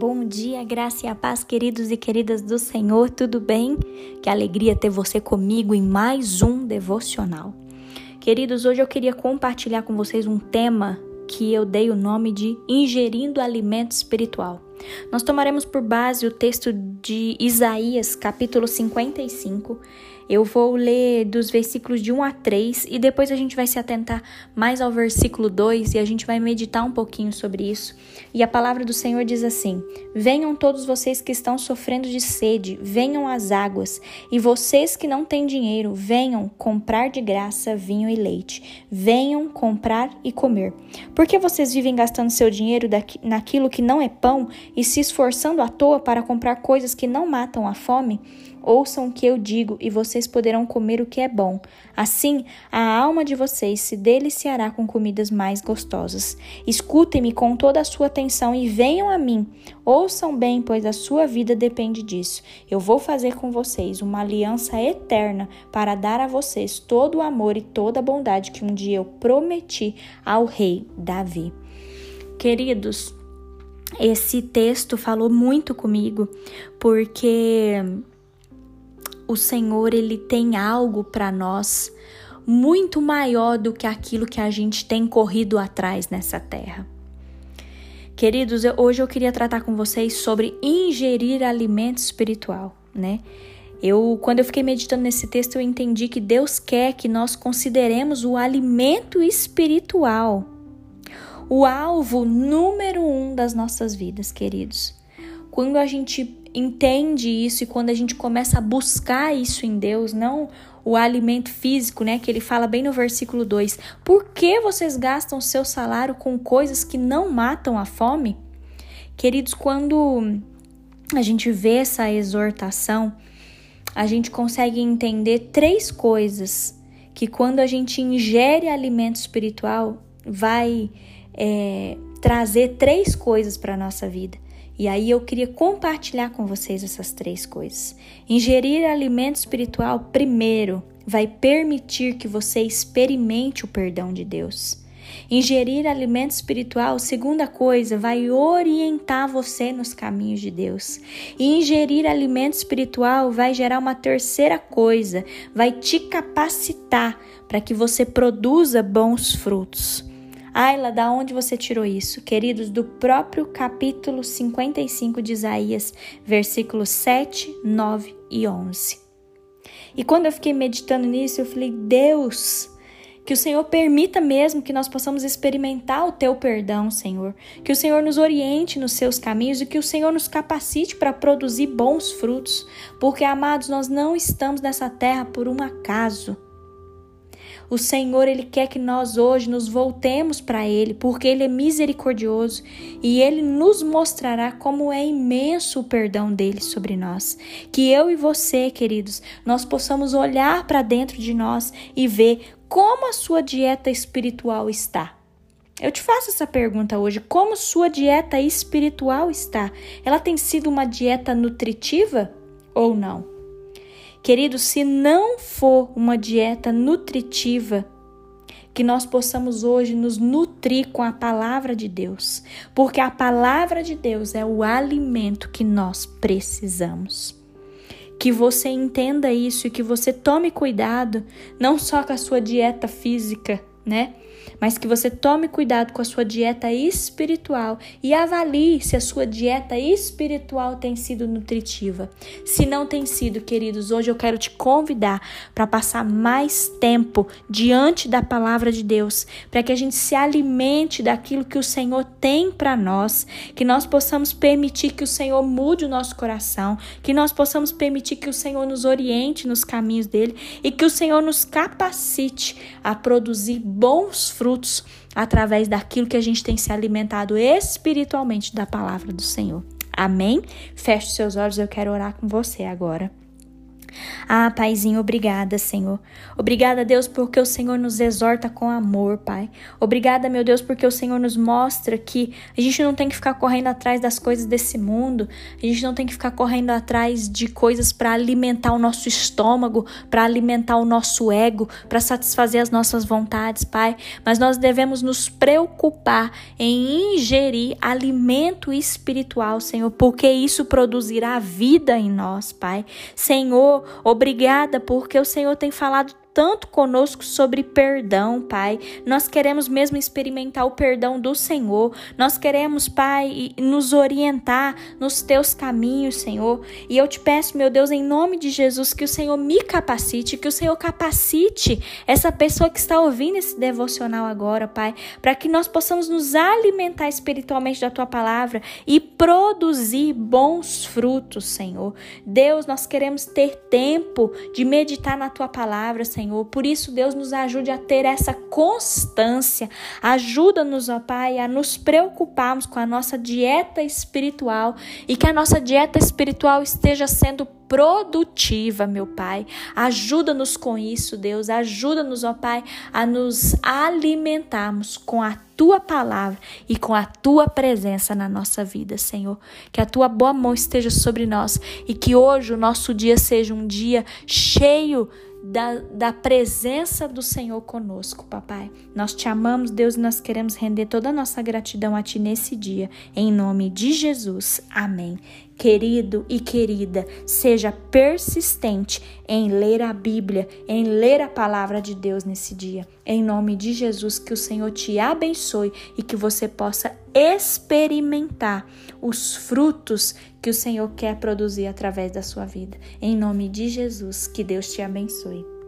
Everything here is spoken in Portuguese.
Bom dia, graça e a paz, queridos e queridas do Senhor, tudo bem? Que alegria ter você comigo em mais um devocional. Queridos, hoje eu queria compartilhar com vocês um tema que eu dei o nome de ingerindo alimento espiritual. Nós tomaremos por base o texto de Isaías, capítulo 55. Eu vou ler dos versículos de 1 a 3 e depois a gente vai se atentar mais ao versículo 2 e a gente vai meditar um pouquinho sobre isso. E a palavra do Senhor diz assim: Venham todos vocês que estão sofrendo de sede, venham às águas, e vocês que não têm dinheiro, venham comprar de graça vinho e leite. Venham comprar e comer. Por que vocês vivem gastando seu dinheiro naquilo que não é pão e se esforçando à toa para comprar coisas que não matam a fome? Ouçam o que eu digo e vocês poderão comer o que é bom. Assim, a alma de vocês se deliciará com comidas mais gostosas. Escutem-me com toda a sua atenção e venham a mim. Ouçam bem, pois a sua vida depende disso. Eu vou fazer com vocês uma aliança eterna para dar a vocês todo o amor e toda a bondade que um dia eu prometi ao rei Davi. Queridos, esse texto falou muito comigo, porque o Senhor ele tem algo para nós muito maior do que aquilo que a gente tem corrido atrás nessa terra. Queridos, eu, hoje eu queria tratar com vocês sobre ingerir alimento espiritual, né? Eu, quando eu fiquei meditando nesse texto, eu entendi que Deus quer que nós consideremos o alimento espiritual o alvo número um das nossas vidas, queridos. Quando a gente entende isso e quando a gente começa a buscar isso em Deus, não o alimento físico, né, que ele fala bem no versículo 2. Por que vocês gastam seu salário com coisas que não matam a fome? Queridos, quando a gente vê essa exortação, a gente consegue entender três coisas que quando a gente ingere alimento espiritual vai é, trazer três coisas para a nossa vida. E aí eu queria compartilhar com vocês essas três coisas. Ingerir alimento espiritual, primeiro, vai permitir que você experimente o perdão de Deus. Ingerir alimento espiritual, segunda coisa, vai orientar você nos caminhos de Deus. E ingerir alimento espiritual vai gerar uma terceira coisa, vai te capacitar para que você produza bons frutos. Ayla, da onde você tirou isso? Queridos, do próprio capítulo 55 de Isaías, versículos 7, 9 e 11. E quando eu fiquei meditando nisso, eu falei: Deus, que o Senhor permita mesmo que nós possamos experimentar o teu perdão, Senhor. Que o Senhor nos oriente nos seus caminhos e que o Senhor nos capacite para produzir bons frutos. Porque, amados, nós não estamos nessa terra por um acaso. O Senhor, ele quer que nós hoje nos voltemos para ele, porque ele é misericordioso e ele nos mostrará como é imenso o perdão dele sobre nós. Que eu e você, queridos, nós possamos olhar para dentro de nós e ver como a sua dieta espiritual está. Eu te faço essa pergunta hoje: como sua dieta espiritual está? Ela tem sido uma dieta nutritiva ou não? Querido, se não for uma dieta nutritiva, que nós possamos hoje nos nutrir com a palavra de Deus, porque a palavra de Deus é o alimento que nós precisamos. Que você entenda isso e que você tome cuidado, não só com a sua dieta física, né? Mas que você tome cuidado com a sua dieta espiritual e avalie se a sua dieta espiritual tem sido nutritiva. Se não tem sido, queridos, hoje eu quero te convidar para passar mais tempo diante da palavra de Deus, para que a gente se alimente daquilo que o Senhor tem para nós, que nós possamos permitir que o Senhor mude o nosso coração, que nós possamos permitir que o Senhor nos oriente nos caminhos dele e que o Senhor nos capacite a produzir bons frutos através daquilo que a gente tem se alimentado espiritualmente da palavra do Senhor. Amém? Feche seus olhos, eu quero orar com você agora. Ah, Paizinho, obrigada, Senhor. Obrigada, Deus, porque o Senhor nos exorta com amor, Pai. Obrigada, meu Deus, porque o Senhor nos mostra que a gente não tem que ficar correndo atrás das coisas desse mundo, a gente não tem que ficar correndo atrás de coisas para alimentar o nosso estômago, para alimentar o nosso ego, para satisfazer as nossas vontades, Pai. Mas nós devemos nos preocupar em ingerir alimento espiritual, Senhor, porque isso produzirá vida em nós, Pai. Senhor, obrigada porque o Senhor tem falado tanto conosco sobre perdão, Pai. Nós queremos mesmo experimentar o perdão do Senhor. Nós queremos, Pai, nos orientar nos teus caminhos, Senhor. E eu te peço, meu Deus, em nome de Jesus, que o Senhor me capacite, que o Senhor capacite essa pessoa que está ouvindo esse devocional agora, Pai, para que nós possamos nos alimentar espiritualmente da tua palavra e produzir bons frutos, Senhor. Deus, nós queremos ter tempo de meditar na tua palavra, Senhor Senhor. Por isso, Deus nos ajude a ter essa constância. Ajuda-nos, ó Pai, a nos preocuparmos com a nossa dieta espiritual e que a nossa dieta espiritual esteja sendo produtiva, meu Pai. Ajuda-nos com isso, Deus. Ajuda-nos, ó Pai, a nos alimentarmos com a tua palavra e com a tua presença na nossa vida, Senhor. Que a tua boa mão esteja sobre nós e que hoje o nosso dia seja um dia cheio da, da presença do Senhor conosco, papai. Nós te amamos, Deus, e nós queremos render toda a nossa gratidão a ti nesse dia. Em nome de Jesus. Amém. Querido e querida, seja persistente em ler a Bíblia, em ler a palavra de Deus nesse dia. Em nome de Jesus, que o Senhor te abençoe e que você possa experimentar os frutos que o Senhor quer produzir através da sua vida. Em nome de Jesus, que Deus te abençoe.